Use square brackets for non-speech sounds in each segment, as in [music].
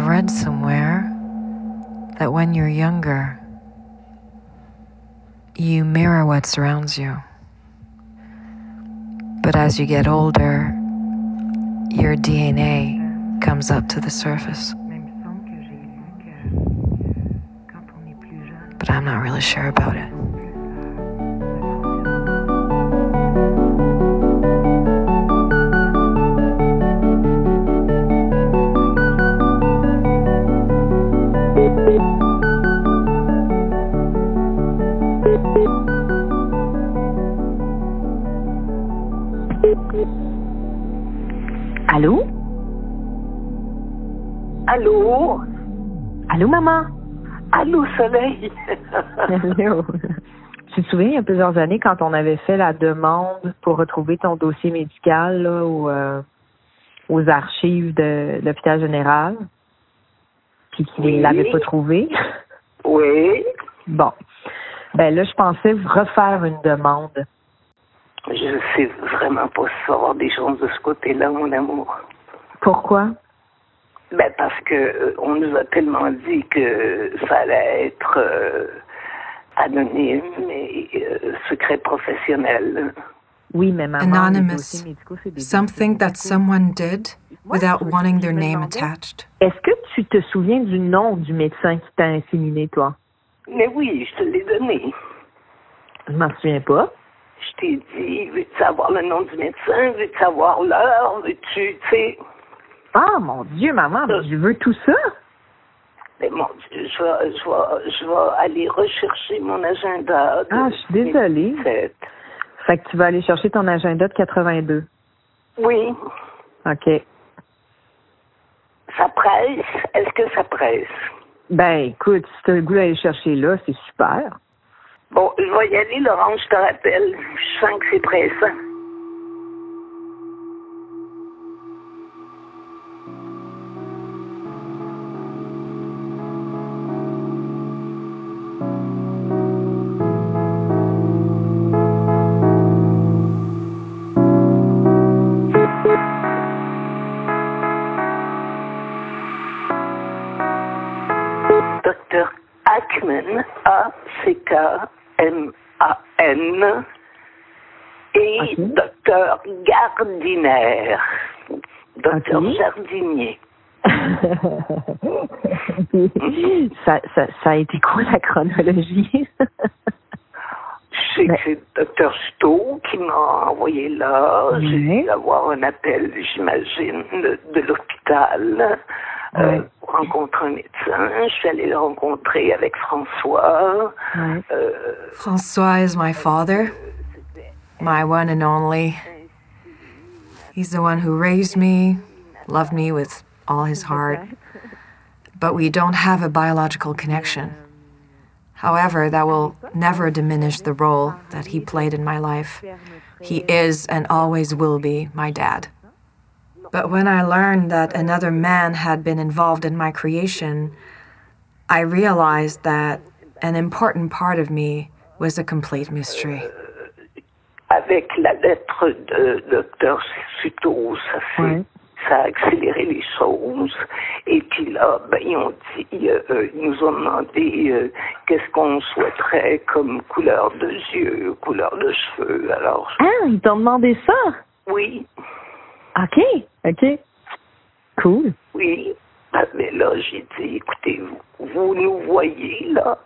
I've read somewhere that when you're younger, you mirror what surrounds you. But as you get older, your DNA comes up to the surface. But I'm not really sure about it. Allô, maman? Allô, Soleil? [laughs] Allô? Tu te souviens, il y a plusieurs années, quand on avait fait la demande pour retrouver ton dossier médical là, au, euh, aux archives de l'hôpital général, puis qu'il ne Oui. l'avait pas trouvé? [laughs] Oui, Bon. Ben là, je pensais refaire une demande. je sais vraiment pas si ça va avoir des chances de ce côté-là, mon amour. Pourquoi? Ben parce que euh, on nous a tellement dit que ça allait être euh, anonyme et euh, secret professionnel. Oui, mais Anonymous. Something that someone did without wanting their name attached. Est-ce que tu te souviens du nom du médecin qui t'a inséminé, toi? Mais oui, je te l'ai donné. Je m'en souviens pas. Je t'ai dit, veux-tu savoir le nom du médecin? Veux-tu savoir l'heure? Veux-tu, tu sais... Ah, mon Dieu, maman, mais je veux tout ça. Mais mon Dieu, je vais, je vais, je vais aller rechercher mon agenda. Ah, je suis désolée. 2017. Fait que tu vas aller chercher ton agenda de 82. Oui, OK. ça presse? Est-ce que ça presse? Ben, écoute, si tu as le goût d'aller chercher là, c'est super. Bon, je vais y aller, Laurent, je te rappelle. Je sens que c'est pressant. A-C-K-M-A-N, et docteur Gardiner, docteur Ok. jardinier. [laughs] ça, ça, ça a été quoi la chronologie? C'est le docteur Stowe qui m'a envoyé là. J'ai Oui. dû avoir un appel, j'imagine, de, de l'hôpital euh, Oui. pour rencontrer un médecin. Je suis allée le rencontrer avec François. Ouais. Euh, Francois is my father, my one and only. He's the one who raised me, loved me with all his heart. But we don't have a biological connection. However, that will never diminish the role that he played in my life. He is and always will be my dad. But when I learned that another man had been involved in my creation, I realized that an important part of me was a complete mystery. avec la lettre de docteur Suto, ça, Ouais. ça a accéléré les choses. Et puis là, ben, ils ont dit, euh, euh, ils nous ont demandé euh, qu'est-ce qu'on souhaiterait comme couleur de yeux, couleur de cheveux. Alors, Ah, ils t'ont demandé ça? oui, OK, OK. Cool. oui. Mais là, j'ai dit, écoutez, vous, vous nous voyez là.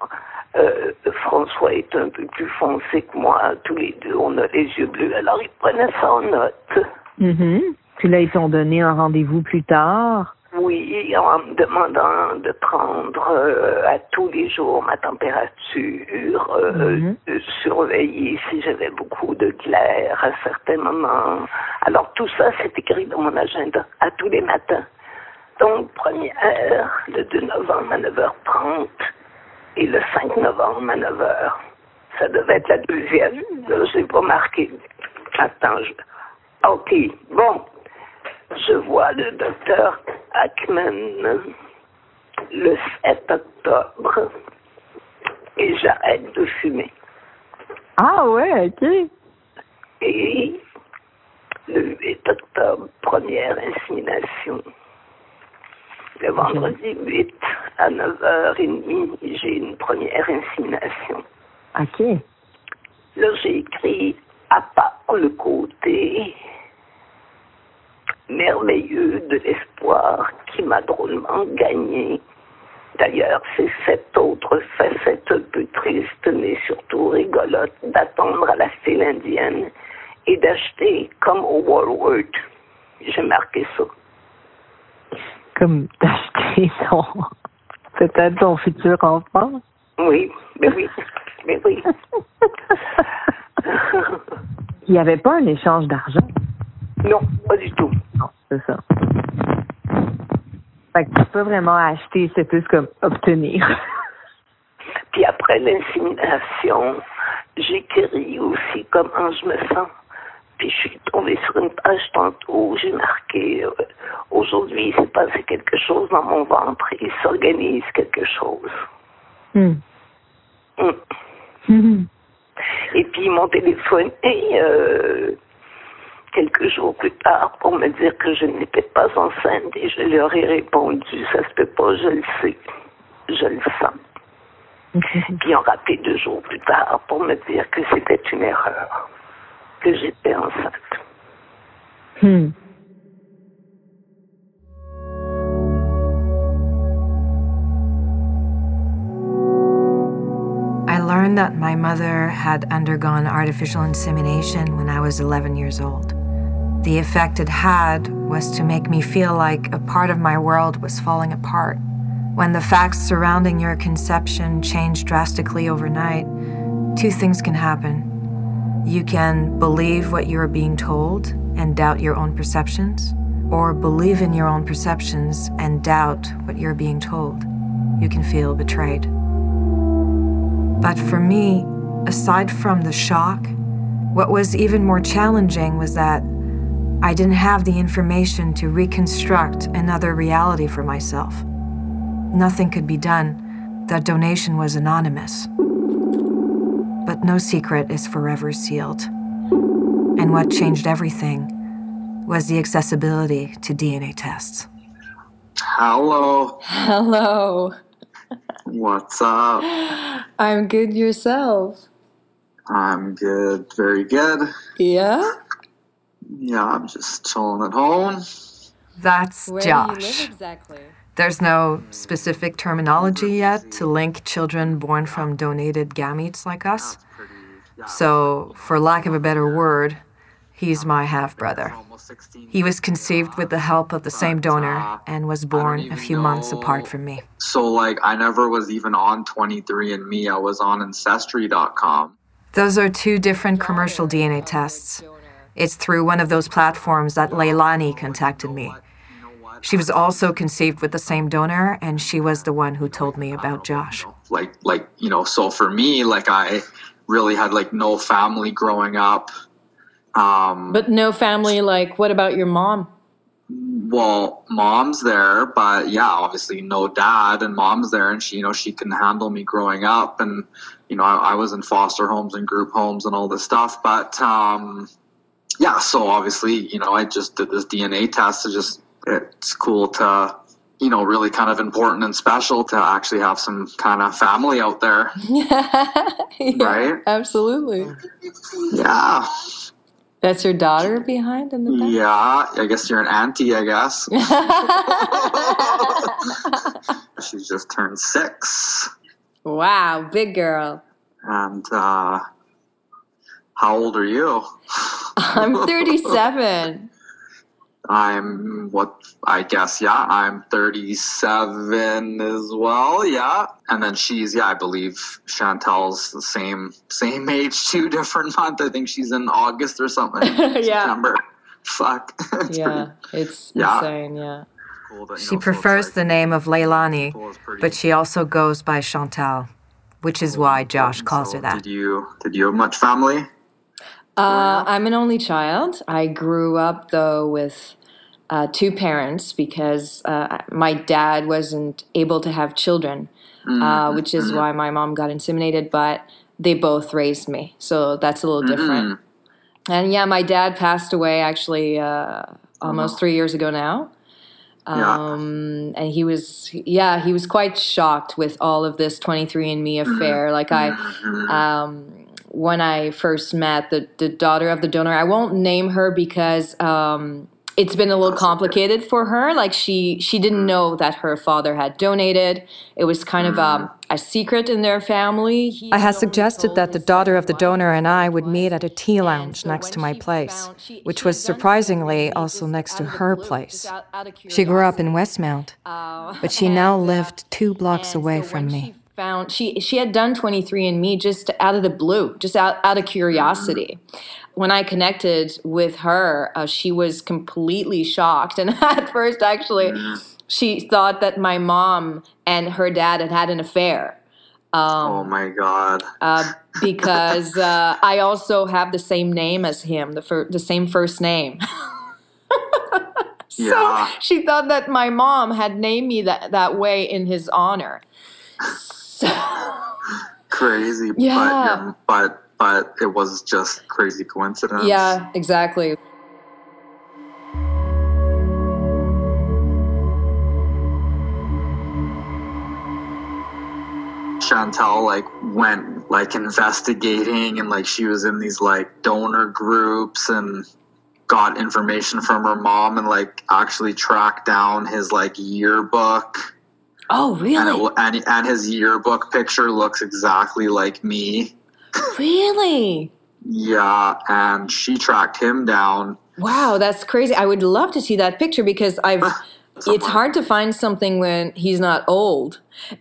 Euh, François est un peu plus foncé que moi. Tous les deux, on a les yeux bleus. Alors, ils prenaient ça en note. Mhm. Puis là, ils t'ont donné un rendez-vous plus tard. Oui, en me demandant de prendre euh, à tous les jours ma température, euh, Mhm. de surveiller si j'avais beaucoup de glaire à certains moments. Alors tout ça, c'est écrit dans mon agenda à tous les matins. Donc, première, le 2 novembre à 9h30 et le 5 novembre à 9h. Ça devait être la deuxième, là, je l'ai pas marqué. Attends, je... OK, bon. Je vois le docteur Ackman le 7 octobre et j'arrête de fumer. Ah ouais, OK. Et le 8 octobre, première insémination. Le vendredi 8 à 9h30, j'ai une première insémination. OK. Là, j'ai écrit à part le côté merveilleux de l'espoir qui m'a drôlement gagné. D'ailleurs, c'est cette autre facette un peu triste, mais surtout rigolote, d'attendre à la file indienne et d'acheter comme au Walmart. J'ai marqué ça. Comme d'acheter son. Peut-être son futur enfant. Oui, mais oui, mais oui. [laughs] Il n'y avait pas un échange d'argent? Non, pas du tout. Non, c'est ça. Fait que tu peux vraiment acheter, c'est plus comme obtenir. [laughs] Puis après l'insémination, j'écris aussi comment je me sens. Puis je suis tombée sur une page tantôt où j'ai marqué euh, aujourd'hui il s'est passé quelque chose dans mon ventre, il s'organise quelque chose. Hmm. Mm. Mhm. Et puis ils m'ont téléphoné euh, quelques jours plus tard pour me dire que je n'étais pas enceinte et je leur ai répondu ça se peut pas, je le sais, je le sens. Puis ils ont rappelé deux jours plus tard pour me dire que c'était une erreur, que j'étais enceinte. Hmm. I learned that my mother had undergone artificial insemination when I was 11 years old. The effect it had was to make me feel like a part of my world was falling apart. When the facts surrounding your conception change drastically overnight, two things can happen. You can believe what you're being told and doubt your own perceptions, or believe in your own perceptions and doubt what you're being told. You can feel betrayed. But for me, aside from the shock, what was even more challenging was that I didn't have the information to reconstruct another reality for myself. Nothing could be done. That donation was anonymous. But no secret is forever sealed. And what changed everything was the accessibility to DNA tests. Hello. Hello. What's up? I'm good yourself. I'm good. Very good. Yeah? Yeah, I'm just chilling at home. That's Where do you live Josh. exactly? There's no specific terminology yet to link children born from donated gametes like us. So, for lack of a better word, he's my half brother. He was conceived with the help of the same donor uh, and was born a few months apart from me. So, like, I never was even on 23andMe. I was on Ancestry.com. Those are two different commercial DNA tests. It's through one of those platforms that Leilani contacted me. She was also conceived with the same donor, and she was the one who told me about Josh. Like, like you know, so for me, like, I really had like no family growing up. Um, But no family, like, what about your mom? well, mom's there, but yeah, obviously no dad, and mom's there, and she, you know, she can handle me growing up, and you know, I, I was in foster homes and group homes and all this stuff, but um, yeah, so obviously, you know, I just did this DNA test. It's just it's cool to, you know, really kind of important and special to actually have some kind of family out there, [laughs] yeah, right? Absolutely. Yeah, That's your daughter behind in the back? yeah. I guess you're an auntie, I guess. [laughs] she just turned six. wow, big girl. And uh, how old are you? [laughs] I'm 37. I'm what I guess, yeah, I'm 37 as well, yeah. And then she's, yeah, I believe Chantel's the same same age, two different month. I think she's in August or something. [laughs] Yeah. September. Fuck. [laughs] It's yeah, it's Yeah. insane, yeah. cool that, She know, so prefers like- the name of Leilani, cool, but she also goes by Chantal, which is why Josh calls So her that. Did you did you have much family? Uh, I'm an only child. I grew up though with uh, two parents because uh, my dad wasn't able to have children, uh, which is why my mom got inseminated. But they both raised me, so that's a little different. And yeah, my dad passed away actually uh, almost three years ago now. Um, and he was, yeah, he was quite shocked with all of this 23andMe affair. Like I, um, when I first met the, the daughter of the donor, I won't name her because um, it's been a little complicated for her. Like she she didn't know that her father had donated. It was kind of um, a secret in their family. He I had suggested that the daughter of the donor and I would meet at a tea lounge so next to my place, found- she- which she was surprisingly also next to her blue, place. She grew up in. Westmount, Uh, but she [laughs] now uh, lived two blocks away so from me. Found she she had done 23andMe just out of the blue, just out, out of curiosity. When I connected with her, uh, she was completely shocked, [laughs] and at first, actually, she thought that my mom and her dad had had an affair. Um, Oh my god. uh, because uh, I also have the same name as him, the fir- the same first name. [laughs] so Yeah. she thought that my mom had named me that, that way in his honor. So, Crazy. Yeah. But, but but it was just crazy coincidence. yeah, exactly. Chantel like went like investigating and like she was in these like donor groups and got information from her mom and like actually tracked down his like yearbook Oh, and it, really? and, and his yearbook picture looks exactly like me. Really? Yeah, and she tracked him down. Wow, that's crazy. I would love to see that picture because I've. [laughs] It's hard to find something when he's not old [laughs]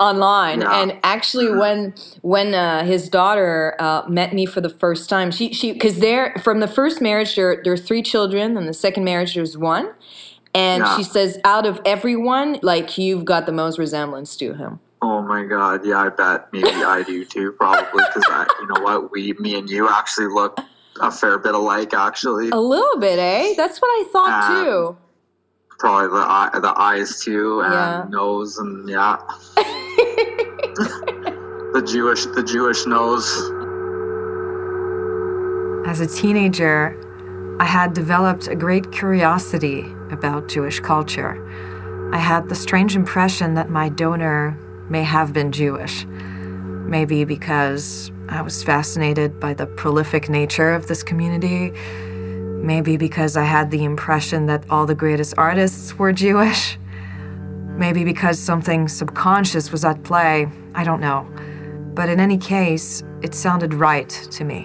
online. Yeah. And actually, when when uh, his daughter uh, met me for the first time, she she because they're from the first marriage there there are three children, and the second marriage there's one. And Yeah. she says, out of everyone, like you've got the most resemblance to him. Oh my god, yeah, I bet maybe I do too, probably because I, you know what, we, me and you actually look a fair bit alike. Actually, A little bit, eh? That's what I thought Um, too. probably the eye, the eyes too, and Yeah. nose, and yeah, [laughs] the Jewish, the Jewish nose. As a teenager, I had developed a great curiosity about Jewish culture. I had the strange impression that my donor may have been Jewish. Maybe because I was fascinated by the prolific nature of this community. Maybe because I had the impression that all the greatest artists were Jewish. Maybe because something subconscious was at play. I don't know. But in any case, it sounded right to me.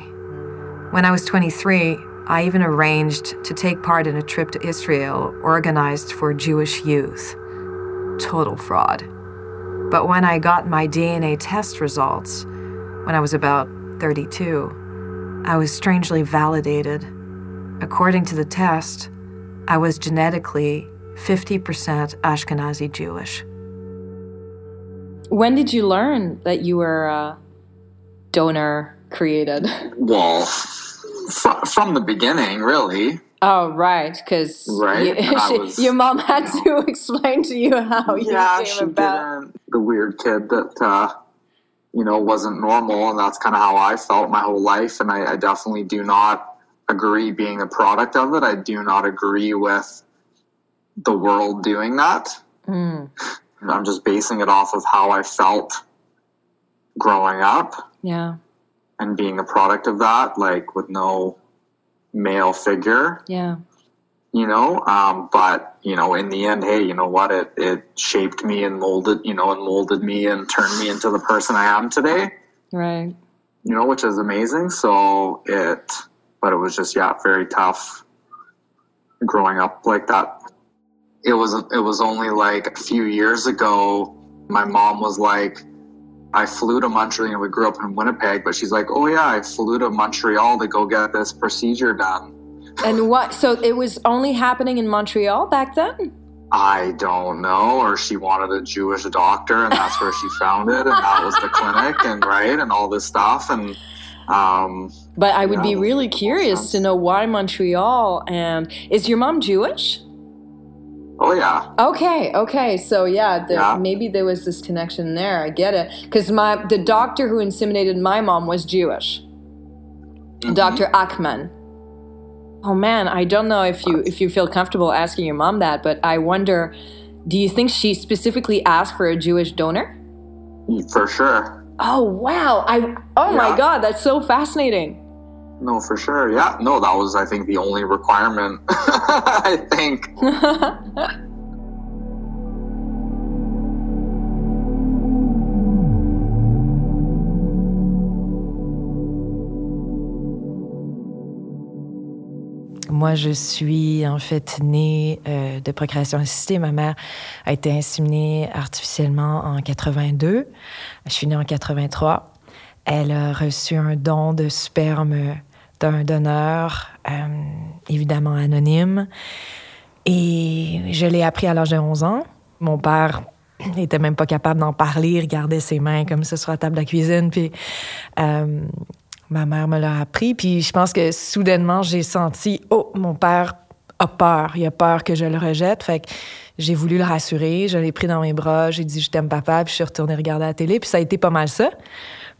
When I was 23, I even arranged to take part in a trip to Israel organized for Jewish youth. Total fraud. But when I got my DNA test results, when I was about 32, I was strangely validated. According to the test, I was genetically 50% Ashkenazi Jewish. When did you learn that you were uh, donor created? Well, fr- from the beginning, really. Oh, right, because Right, [laughs] was- your mom had to [laughs] explain to you how yeah, you she came about. didn't. The weird kid that uh, you know wasn't normal, and that's kind of how I felt my whole life. And I, I definitely do not agree being a product of it. I do not agree with the world doing that. Mm, I'm just basing it off of how I felt growing up yeah, and being a product of that, like with no male figure. yeah, you know um, but you know in the end hey you know what? It it shaped me and molded you know and molded me and turned me into the person i am today. Right. you know which is amazing. So it but it was just yeah very tough growing up like that. It was it was only like a few years ago my mom was like I flew to Montreal. and we grew up in Winnipeg, but she's like, "Oh yeah, I flew to Montreal to go get this procedure done." And what? So it was only happening in Montreal back then. I don't know, or she wanted a Jewish doctor, and that's where she found it, and that was the clinic, and right, and all this stuff, and um, But I would be really curious to know why Montreal. And is your mom Jewish? Oh yeah, Okay, okay. So yeah, the, Yeah. maybe there was this connection there. I get it. Because my the doctor who inseminated my mom was Jewish, Mhm. Dr. Ackman. Oh man, I don't know if you if you feel comfortable asking your mom that, but I wonder, do you think she specifically asked for a Jewish donor? For sure. Oh wow! I oh yeah. my god, that's so fascinating. No, for sure. Yeah. No, that was I think the only requirement. [laughs] I think. [laughs] Moi, je suis en fait née euh, de procréation assistée. Ma mère a été inséminée artificiellement en 82. Je suis née en 83. Elle a reçu un don de sperme d'un donneur, euh, évidemment anonyme. Et je l'ai appris à l'âge de 11 ans. Mon père [clears throat] n'était même pas capable d'en parler, il regardait ses mains comme ça sur la table de la cuisine. Puis euh, Ma mère me l'a appris, puis je pense que soudainement, j'ai senti, oh, mon père a peur, il a peur que je le rejette. Fait que j'ai voulu le rassurer, je l'ai pris dans mes bras, j'ai dit je t'aime papa, puis je suis retournée regarder la télé, puis ça a été pas mal ça.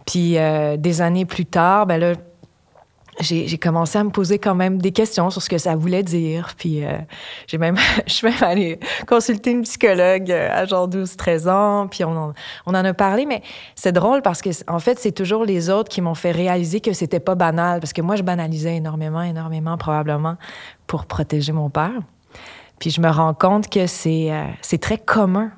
Puis euh, des années plus tard, ben là, j'ai commencé à me poser quand même des questions sur ce que ça voulait dire. Puis euh, j'ai même, [laughs] je suis même allée consulter une psychologue euh, à genre 12-13 ans. Puis on en, on en a parlé, mais c'est drôle parce que en fait, c'est toujours les autres qui m'ont fait réaliser que c'était pas banal. Parce que moi, je banalisais énormément, énormément, probablement, pour protéger mon père. Puis je me rends compte que c'est euh, c'est très commun.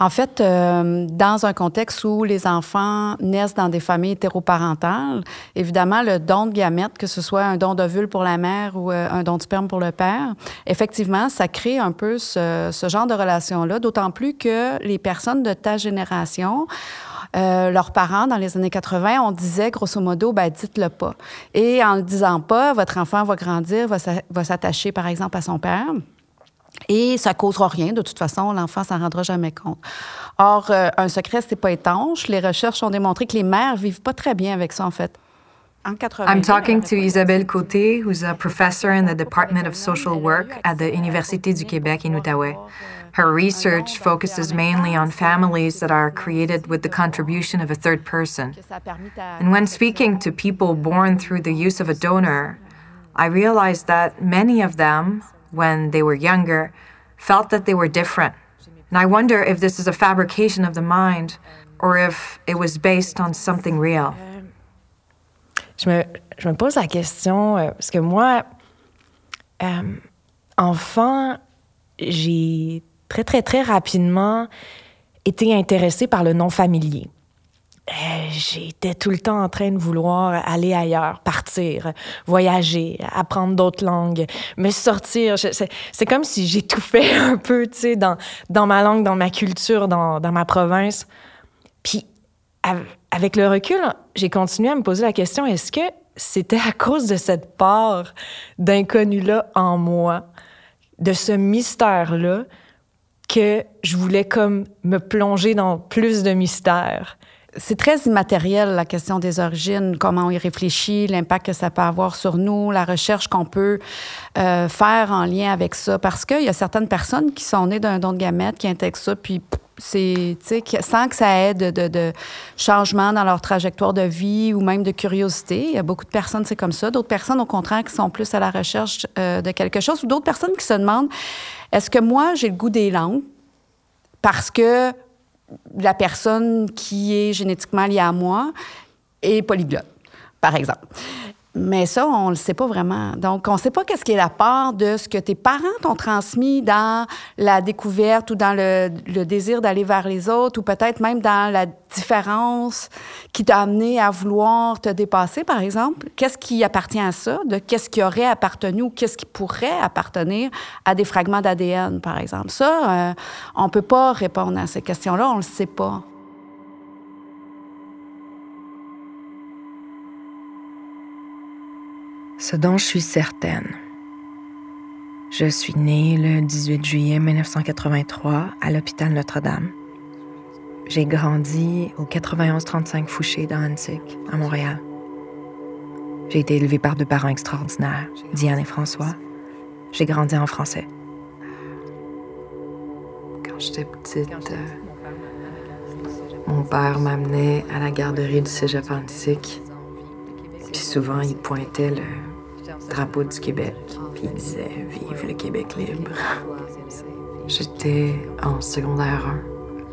En fait, euh, dans un contexte où les enfants naissent dans des familles hétéroparentales, évidemment, le don de gamètes, que ce soit un don d'ovule pour la mère ou euh, un don de sperme pour le père, effectivement, ça crée un peu ce, genre de relation-là, d'autant plus que les personnes de ta génération, euh, leurs parents, dans les années 80, on disait grosso modo, ben, dites-le pas. Et en le disant pas, votre enfant va grandir, va s'attacher, par exemple, à son père. Et ça causera rien. De toute façon, l'enfant s'en rendra jamais compte. Or, euh, un secret, c'est pas étanche. Les recherches ont démontré que les mères vivent pas très bien avec ça, en fait. I'm talking to Isabelle Côté, who's a professor in the Department of Social Work at the Université du Québec in Outaouais. Her research focuses mainly on families that are created with the contribution of a third person. And when speaking to people born through the use of a donor, I realized that many of them when they were younger felt that they were different. And I wonder if this is a fabrication of the mind or if it was based on something real. Je me, je me pose la question euh, parce que moi, euh, enfant, j'ai très, très, très rapidement été intéressée par le non familier. Euh, j'étais tout le temps en train de vouloir aller ailleurs, partir, voyager, apprendre d'autres langues, me sortir. C'est comme si j'étouffais [laughs] un peu, tu sais, dans, dans ma langue, dans ma culture, dans, dans ma province. Puis, avec le recul, j'ai continué à me poser la question, est-ce que c'était à cause de cette part d'inconnu-là en moi, de ce mystère-là, que je voulais comme me plonger dans plus de mystères? C'est très immatériel, la question des origines, comment on y réfléchit, l'impact que ça peut avoir sur nous, la recherche qu'on peut euh, faire en lien avec ça. Parce qu'il y a certaines personnes qui sont nées d'un don de gamètes, qui intègrent ça, puis c'est, sans que ça aide de, de, changement dans leur trajectoire de vie ou même de curiosité. Il y a beaucoup de personnes, c'est comme ça. D'autres personnes, au contraire, qui sont plus à la recherche euh, de quelque chose. Ou d'autres personnes qui se demandent, est-ce que moi, j'ai le goût des langues? Parce que la personne qui est génétiquement liée à moi est polyglotte, par exemple. Mais ça, on ne le sait pas vraiment. Donc, on ne sait pas qu'est-ce qui est la part de ce que tes parents t'ont transmis dans la découverte ou dans le, désir d'aller vers les autres, ou peut-être même dans la différence qui t'a amené à vouloir te dépasser, par exemple. Qu'est-ce qui appartient à ça? De qu'est-ce qui aurait appartenu ou qu'est-ce qui pourrait appartenir à des fragments d'ADN, par exemple? Ça, euh, on ne peut pas répondre à ces questions-là, on ne le sait pas. Ce dont je suis certaine. Je suis née le 18 juillet 1983 à l'hôpital Notre-Dame. J'ai grandi au 91-35 Fouché dans Antique, à Montréal. J'ai été élevée par deux parents extraordinaires, Diane et François. J'ai grandi en français. Quand j'étais petite, euh, mon père m'amenait à la garderie du cégep Antique. Puis souvent, il pointait le drapeau du Québec, puis il disait Vive le Québec libre. J'étais en secondaire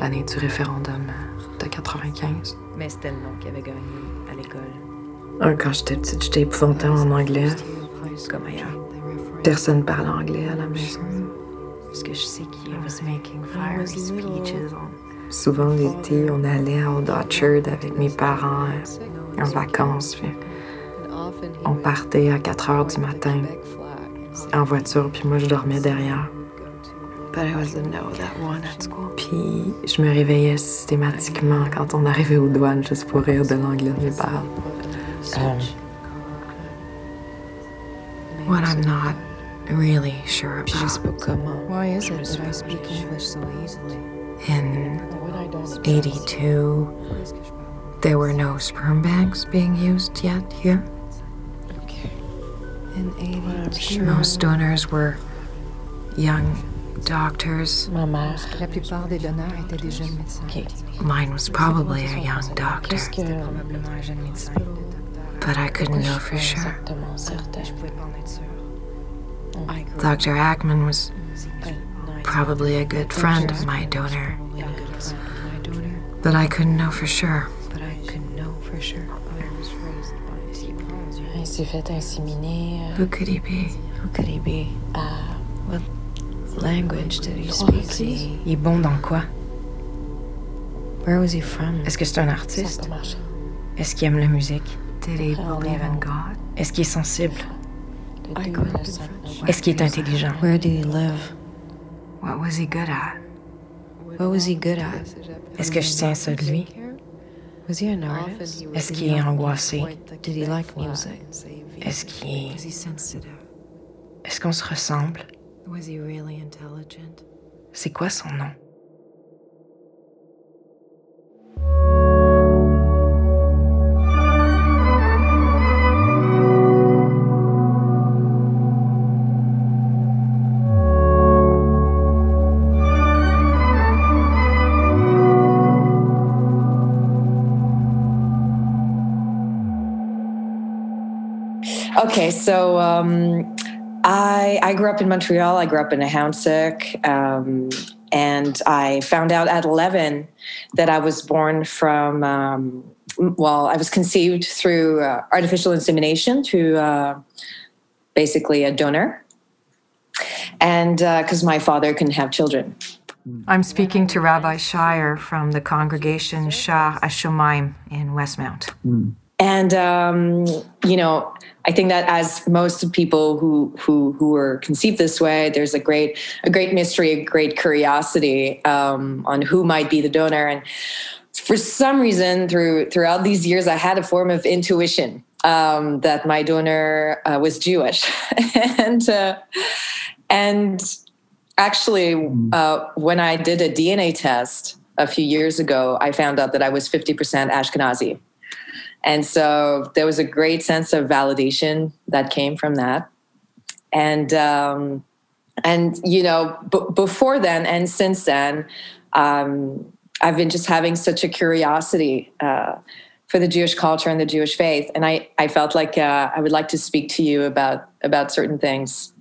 1, l'année du référendum de 95. Mais c'était le nom qu'il avait gagné à l'école. Ah, quand j'étais petite, j'étais épouvantée en anglais. Comme ailleurs. Personne parlait anglais à la maison. Parce que je sais qu'il was making fiery speeches. Souvent l'été, on allait au Orchard avec mes parents en vacances. Puis on partait à 4 heures du matin en voiture, puis moi je dormais derrière. But I was the no that one at school. Puis je me réveillais systématiquement quand on arrivait aux douanes juste pour rire de l'anglais de mes parents. Um, what I'm not really sure about. Why is it that I speak English so easily? in 82, there were no sperm banks being used yet here. In 82. Most donors were young doctors. Ma mère. La plupart des donneurs étaient des jeunes médecins. Mine was probably a young doctor, Qu'est-ce que. Probablement un jeune médecin. but I couldn't know for sure. Exactement certain. Ah, je pouvais pas en être sûre. Mm. I grew Dr. Ackman was probably a good friend of my donor, probably a good friend of my donor, but I couldn't know for sure. but I couldn't know for sure. Il s'est fait inséminer. Who could he be? Who could he be? Uh, what language did he speak? Il est bon dans quoi? Where was he from? Est-ce que c'est un artiste? Est-ce qu'il aime la musique? Did he believe in God? Est-ce qu'il est sensible? Est-ce qu'il est intelligent? Where did he live? What was he good at? What was he good at? Est-ce que je tiens ça de lui? Est-ce qu'il est angoissé? Est-ce qu'il... est... Est-ce qu'on se ressemble? C'est quoi son nom? Okay, so um, I I grew up in Montreal. I grew up in Ahuntsic, um, and I found out at 11 that I was born from. Um, well, I was conceived through uh, artificial insemination through uh, basically a donor, and because my father couldn't have children. I'm speaking to Rabbi Scheier from the congregation Shaar Hashomayim in Westmount. And um, you know i think that as most people who who who were conceived this way there's a great a great mystery a great curiosity um, on who might be the donor. And for some reason through throughout these years i had a form of intuition um, that my donor uh, was jewish. [laughs] And uh, and actually uh, when i did a dna test a few years ago i found out that i was 50% ashkenazi and so there was a great sense of validation that came from that. And um, and you know, b- before then and since then, um, I've been just having such a curiosity uh, for the Jewish culture and the Jewish faith, and I I felt like uh, I would like to speak to you about about certain things.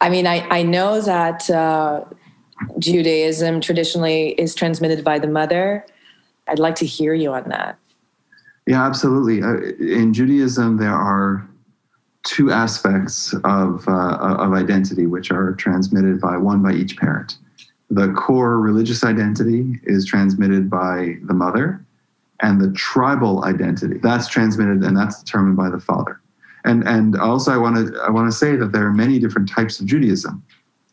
I mean, I I know that uh, Judaism traditionally is transmitted by the mother. I'd like to hear you on that. Yeah, absolutely. Uh, in Judaism, there are two aspects of, uh, of identity which are transmitted by one by each parent. The core religious identity is transmitted by the mother, and the tribal identity that's transmitted and that's determined by the father. And and also, I want to I want to say that there are many different types of Judaism.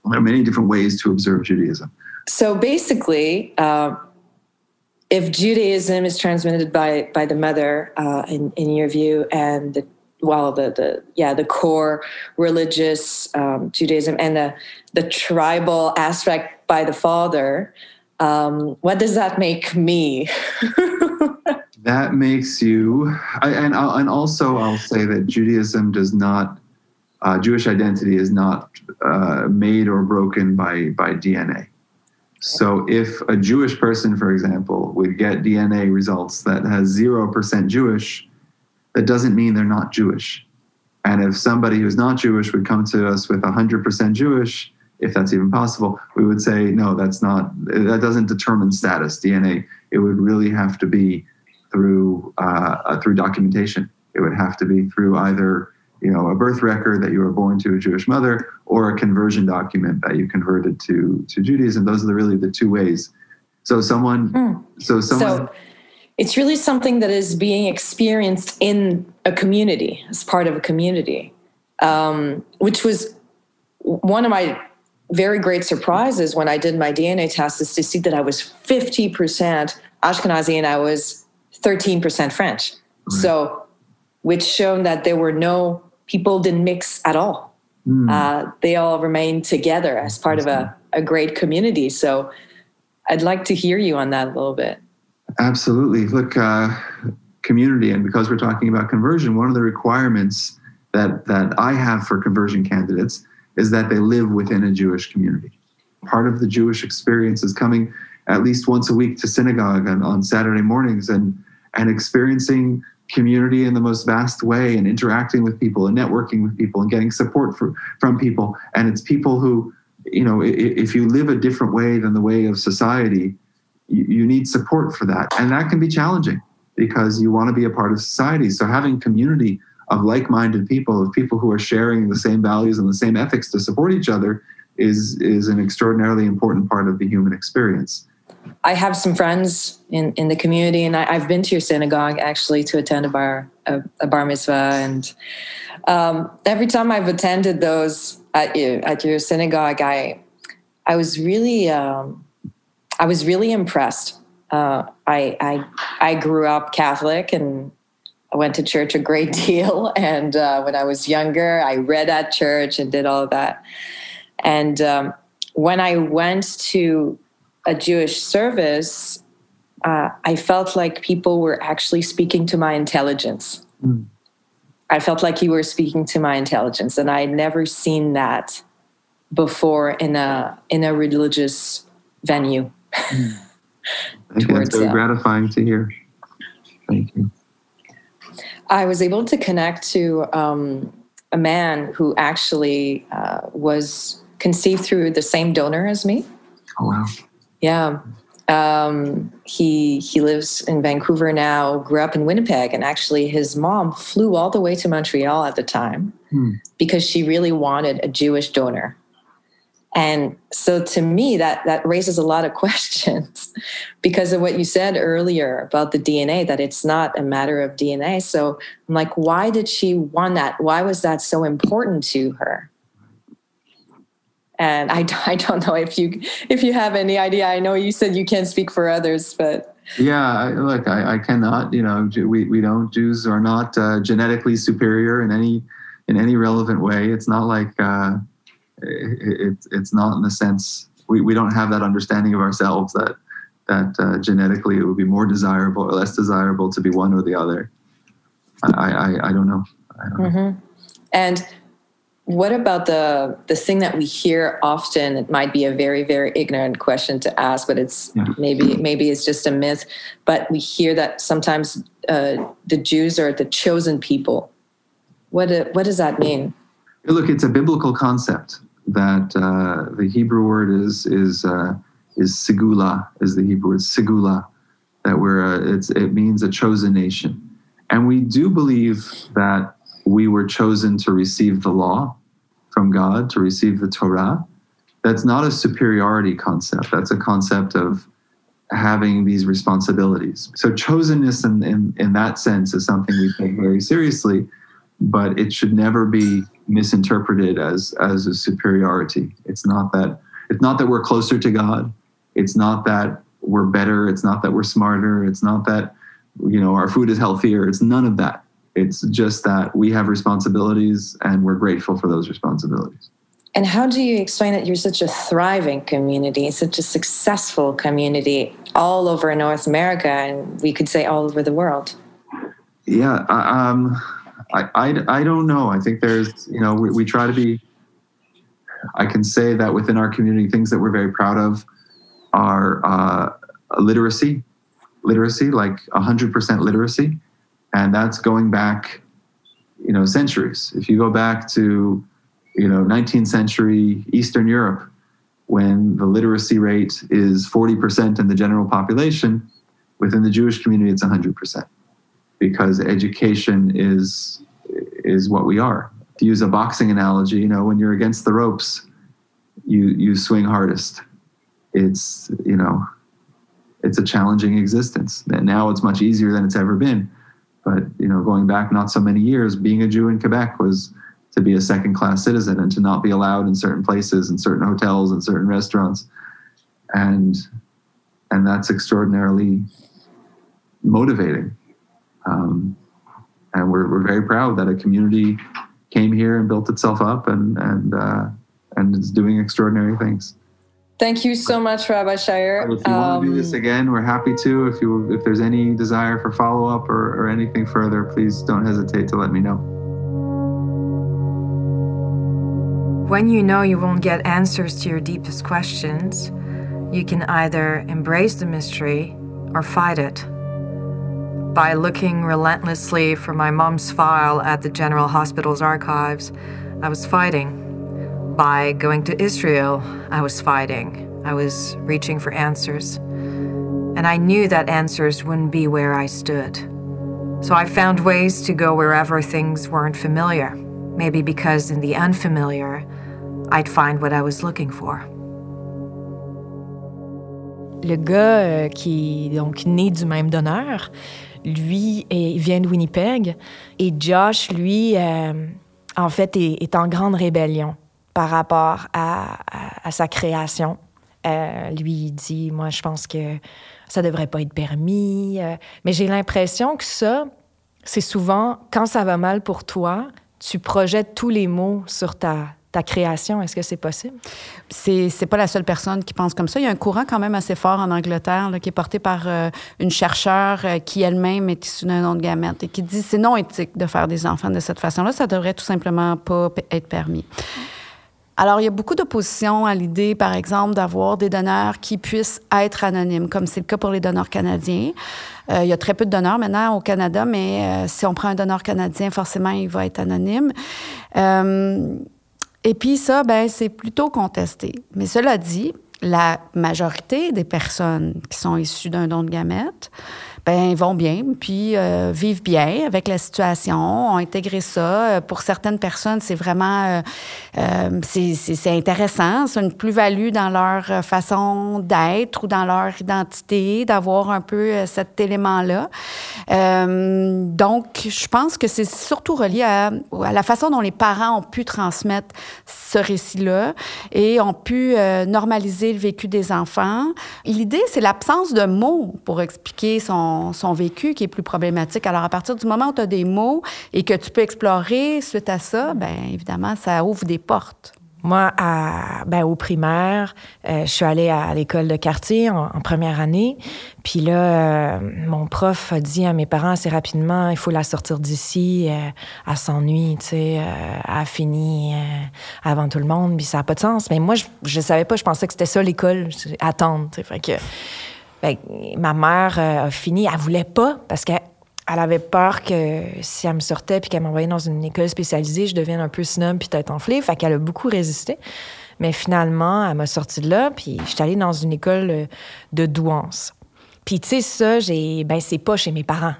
There are many different ways to observe Judaism. So basically, uh, if Judaism is transmitted by by the mother, uh, in in your view, and the well, the the yeah, the core religious um, Judaism and the the tribal aspect by the father, um, what does that make me? [laughs] That makes you, I, and I'll, and also I'll say that Judaism does not, uh, Jewish identity is not uh, made or broken by by DNA. So if a Jewish person, for example, would get DNA results that has zero percent Jewish, that doesn't mean they're not Jewish. And if somebody who's not Jewish would come to us with 100% Jewish, if that's even possible, we would say, no, that's not, that doesn't determine status, DNA. It would really have to be through, uh, uh, through documentation. It would have to be through either, you know, a birth record that you were born to a Jewish mother or a conversion document that you converted to, to Judaism. Those are the, really the two ways. So someone, mm. so someone. So it's really something that is being experienced in a community as part of a community, um, which was one of my very great surprises when I did my DNA test is to see that I was 50% Ashkenazi and I was 13% French. Right. So, which shown that there were no people didn't mix at all. Mm. Uh, they all remained together as part of a, a great community. So, I'd like to hear you on that a little bit. Absolutely. Look, uh, community, and because we're talking about conversion, one of the requirements that that I have for conversion candidates is that they live within a Jewish community. Part of the Jewish experience is coming at least once a week to synagogue on, on Saturday mornings and and experiencing community in the most vast way and interacting with people and networking with people and getting support for, from people. And it's people who, you know, if you live a different way than the way of society, you, need support for that. And that can be challenging because you want to be a part of society. So having community of like-minded people, of people who are sharing the same values and the same ethics to support each other is is an extraordinarily important part of the human experience. I have some friends in, in the community, and I, have been to your synagogue actually to attend a bar a, a bar mitzvah, and um, every time I've attended those at your, at your synagogue, I I was really um, I was really impressed. Uh, I, I I grew up Catholic and I went to church a great [laughs] deal. And uh, when I was younger, I read at church and did all of that. And um, when I went to a Jewish service, uh, I felt like people were actually speaking to my intelligence. Mm. I felt like you were speaking to my intelligence, and I had never seen that before in a in a religious venue. [laughs] Mm. that's very gratifying to hear. Thank you. I was able to connect to um, a man who actually uh, was conceived through the same donor as me. Oh wow! Yeah, um, he he lives in Vancouver now. Grew up in Winnipeg, and actually, his mom flew all the way to Montreal at the time hmm. because she really wanted a Jewish donor. And so to me, that, that raises a lot of [laughs] questions because of what you said earlier about the DNA, that it's not a matter of DNA. So I'm like, why did she want that? Why was that so important to her? And I, [laughs] I don't know if you if you have any idea. I know you said you can't speak for others, but yeah, look, I, I cannot. You know, we, we don't Jews are not uh, genetically superior in any in any relevant way. It's not like uh, it, it's not in the sense we, we don't have that understanding of ourselves that that uh, genetically it would be more desirable or less desirable to be one or the other. I I, I don't know. I don't mm-hmm. know. And what about the the thing that we hear often? It might be a very very ignorant question to ask, but it's yeah. maybe maybe it's just a myth. But we hear that sometimes uh, the Jews are the chosen people. What what does that mean? Look, it's a biblical concept that uh, the Hebrew word is is uh, is segula is the Hebrew word segula that we're uh, it's it means a chosen nation, and we do believe that we were chosen to receive the law from God to receive the Torah. That's not a superiority concept. That's a concept of having these responsibilities. So chosenness in, in, in that sense is something we take very seriously, but it should never be misinterpreted as as a superiority. It's not that it's not that we're closer to God. It's not that we're better. It's not that we're smarter. It's not that you know our food is healthier. It's none of that. It's just that we have responsibilities and we're grateful for those responsibilities. And how do you explain that you're such a thriving community, such a successful community all over North America, and we could say all over the world? Yeah, um, I, I, I don't know. I think there's, you know, we, we try to be, I can say that within our community, things that we're very proud of are uh, literacy, literacy, like 100% literacy. And that's going back you know, centuries. If you go back to, you know, 19th century Eastern Europe, when the literacy rate is 40% in the general population, within the Jewish community, it's 100% because education is is what we are. To use a boxing analogy, you know, when you're against the ropes, you you swing hardest. It's you know, it's a challenging existence. And now it's much easier than it's ever been. But you know, going back not so many years, being a Jew in Quebec was to be a second class citizen and to not be allowed in certain places and certain hotels and certain restaurants. And and that's extraordinarily motivating. Um, and we're, we're very proud that a community came here and built itself up and and uh, and is doing extraordinary things. Thank you so much, Rabbi Scheier. If you um, want to do this um, again, we're happy to. If you if there's any desire for follow up or, or anything further, please don't hesitate to let me know. When you know you won't get answers to your deepest questions, you can either embrace the mystery or fight it by looking relentlessly for my mom's file at the General Hospital's archives, I was fighting. By going to Israel, I was fighting. I was reaching for answers. And I knew that answers wouldn't be where I stood. So I found ways to go wherever things weren't familiar. Maybe because in the unfamiliar, I'd find what I was looking for. Le gars euh, qui est donc né du même donneur, lui, il vient de Winnipeg. Et Josh, lui, euh, en fait, est, en grande rébellion par rapport à, sa création. Euh, lui, il dit, moi, je pense que ça devrait pas être permis. Euh. mais j'ai l'impression que ça, c'est souvent, quand ça va mal pour toi, tu projettes tous les mots sur ta, ta création. Est-ce que c'est possible? C'est, c'est pas la seule personne qui pense comme ça. Il y a un courant quand même assez fort en Angleterre qui est porté par euh, une chercheure qui elle-même est issue d'un nom de gamète et qui dit c'est non éthique de faire des enfants de cette façon-là. Ça devrait tout simplement pas être permis. Alors, il y a beaucoup d'opposition à l'idée, par exemple, d'avoir des donneurs qui puissent être anonymes, comme c'est le cas pour les donneurs canadiens. Euh, il y a très peu de donneurs maintenant au Canada, mais si on prend un donneur canadien, forcément, il va être anonyme. Et puis ça, ben, c'est plutôt contesté. Mais cela dit, la majorité des personnes qui sont issues d'un don de gamètes ben, vont bien, puis euh, vivent bien avec la situation, ont intégré ça. Euh, pour certaines personnes, c'est vraiment, euh, c'est intéressant, c'est une plus-value dans leur façon d'être ou dans leur identité, d'avoir un peu cet élément-là. donc, je pense que c'est surtout relié à, la façon dont les parents ont pu transmettre ce récit-là et ont pu normaliser le vécu des enfants. L'idée, c'est l'absence de mots pour expliquer son son, vécu qui est plus problématique. Alors, à partir du moment où tu as des mots et que tu peux explorer suite à ça, bien évidemment, ça ouvre des portes. Moi, ben, au primaire, euh, je suis allée à l'école de quartier en, première année. Puis là, euh, mon prof a dit à mes parents assez rapidement, il faut la sortir d'ici. Euh, elle s'ennuie, tu sais, elle a fini avant tout le monde, puis ça n'a pas de sens. Mais moi, je, je savais pas, je pensais que c'était ça l'école, attendre. Fait que ben, ma mère euh, a fini, elle voulait pas parce qu'elle avait peur que si elle me sortait puis qu'elle m'envoyait dans une école spécialisée, je devienne un peu snob puis tête enflée. Fait qu'elle a beaucoup résisté. Mais finalement, elle m'a sorti de là puis je suis allée dans une école euh, de douance. Puis tu sais, ça, j'ai, ben, c'est pas chez mes parents.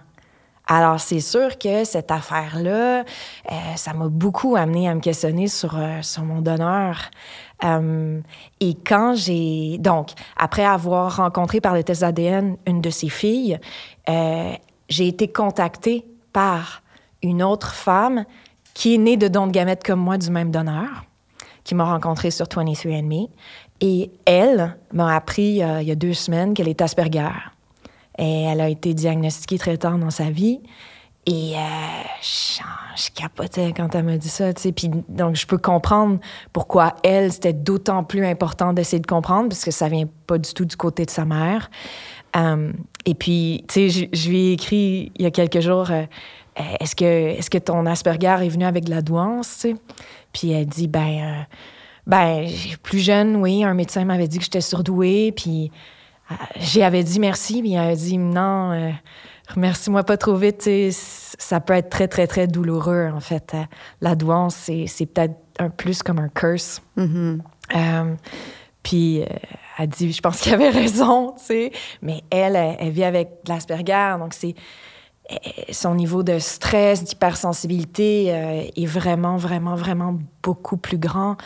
Alors, c'est sûr que cette affaire-là, euh, ça m'a beaucoup amené à me questionner sur, sur mon donneur. Euh, et quand j'ai... Donc, après avoir rencontré par le test ADN une de ses filles, euh, j'ai été contactée par une autre femme qui est née de dons de gamètes comme moi du même donneur, qui m'a rencontrée sur 23andMe. Et elle m'a appris euh, il y a deux semaines qu'elle est Asperger. Et elle a été diagnostiquée très tard dans sa vie. Et euh, je, capotais quand elle m'a dit ça. Puis donc, je peux comprendre pourquoi elle, c'était d'autant plus important d'essayer de comprendre, parce que ça vient pas du tout du côté de sa mère. Euh, et puis, je, lui ai écrit il y a quelques jours, euh, est-ce que, ton Asperger est venu avec de la douance? Puis elle dit, ben, ben, plus jeune, oui, un médecin m'avait dit que j'étais surdouée, puis j'y avais dit merci, puis il avait dit non remercie-moi pas trop vite, ça peut être très, très, très douloureux, en fait. Euh, la douance, c'est peut-être un plus comme un curse. Mm-hmm. Euh, puis, elle dit, je pense qu'elle avait [laughs] raison, tu sais, mais elle, elle, vit avec l'Asperger, donc c'est son niveau de stress, d'hypersensibilité est vraiment, vraiment, vraiment beaucoup plus grand.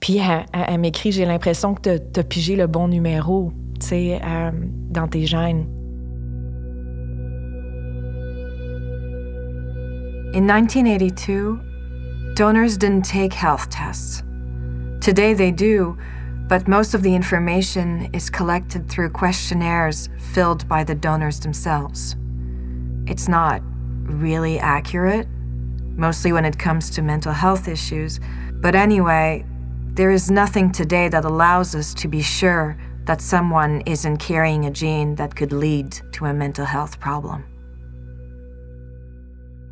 puis elle, m'écrit, j'ai l'impression que tu as pigé le bon numéro, tu sais, dans tes gènes. In 1982, donors didn't take health tests. Today they do, but most of the information is collected through questionnaires filled by the donors themselves. It's not really accurate, mostly when it comes to mental health issues, but anyway, there is nothing today that allows us to be sure that someone isn't carrying a gene that could lead to a mental health problem.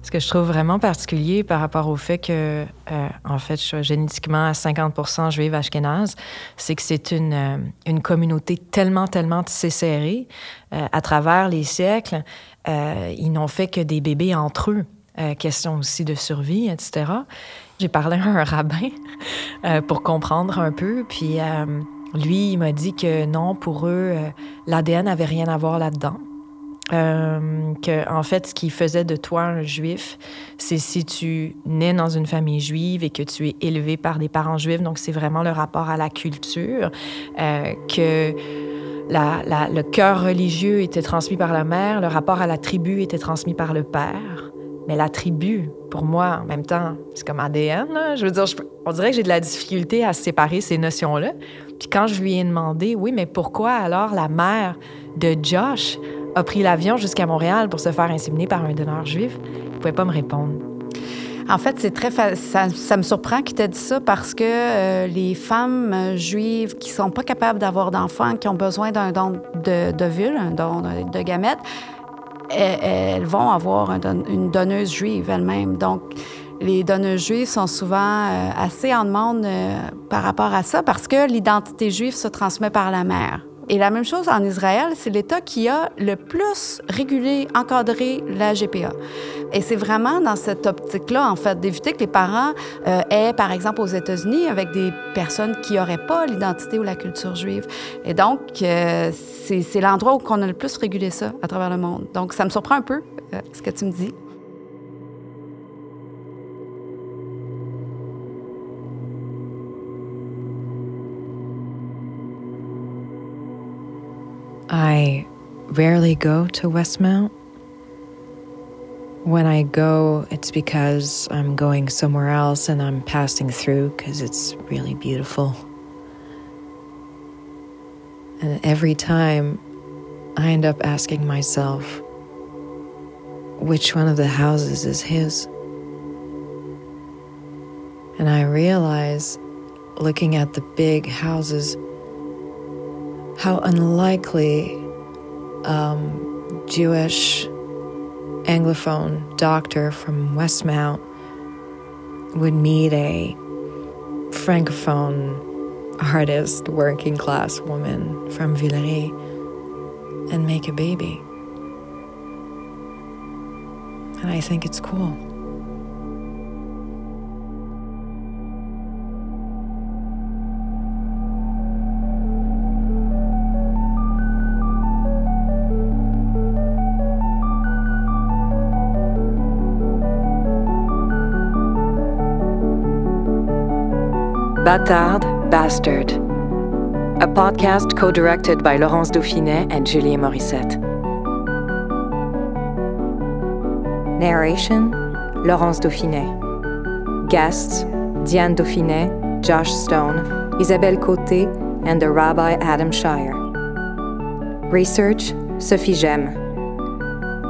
Ce que je trouve vraiment particulier par rapport au fait que, euh, en fait, je suis génétiquement à 50% juive ashkénaze, c'est que c'est une, euh, une communauté tellement, tellement tissée serrée. Euh, à travers les siècles, ils n'ont fait que des bébés entre eux. question aussi de survie, etc. J'ai parlé à un rabbin pour comprendre un peu, puis lui, il m'a dit que non, pour eux, l'ADN n'avait rien à voir là-dedans. Euh, que en fait, ce qui faisait de toi un juif, c'est si tu nais dans une famille juive et que tu es élevé par des parents juifs. Donc, c'est vraiment le rapport à la culture, euh, que le cœur religieux était transmis par la mère, le rapport à la tribu était transmis par le père. Mais la tribu, pour moi, en même temps, c'est comme ADN. Je veux dire, on dirait que j'ai de la difficulté à séparer ces notions-là. Puis quand je lui ai demandé, oui, mais pourquoi alors la mère de Josh a pris l'avion jusqu'à Montréal pour se faire inséminer par un donneur juif, il ne pouvait pas me répondre. En fait, c'est très ça, me surprend qu'il t'ait dit ça parce que euh, les femmes euh, juives qui sont pas capables d'avoir d'enfants, qui ont besoin d'un don de, de un don de, gamètes, elles, vont avoir une donneuse juive elle-même. Donc, les donneuses juives sont souvent euh, assez en demande par rapport à ça parce que l'identité juive se transmet par la mère. Et la même chose en Israël, c'est l'État qui a le plus régulé, encadré la GPA. Et c'est vraiment dans cette optique-là, en fait, d'éviter que les parents euh, aient, par exemple, aux États-Unis, avec des personnes qui n'auraient pas l'identité ou la culture juive. Et donc, euh, c'est l'endroit où on a le plus régulé ça à travers le monde. Donc, ça me surprend un peu, euh, ce que tu me dis. Rarely go to Westmount. When I go, it's because I'm going somewhere else and I'm passing through because it's really beautiful. And every time I end up asking myself, which one of the houses is his? And I realize, looking at the big houses, how unlikely um, Jewish Anglophone doctor from Westmount would meet a Francophone artist, working class woman from Villeray and make a baby. And I think it's cool. Bâtard, Bastard, a podcast co directed by Laurence Dauphinet and Julie Morissette. Narration Laurence Dauphinet. Guests Diane Dauphinet, Josh Stone, Isabelle Côté, and the Rabbi Adam Shire. Research Sophie Gem.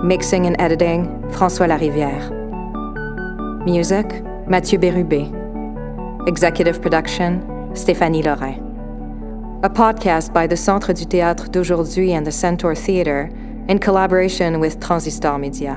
Mixing and editing François Larivière. Music Mathieu Bérubé. Executive production, Stéphanie Lorrain. A podcast by the Centre du Théâtre d'Aujourd'hui and the Centaur Theatre in collaboration with Transistor Media.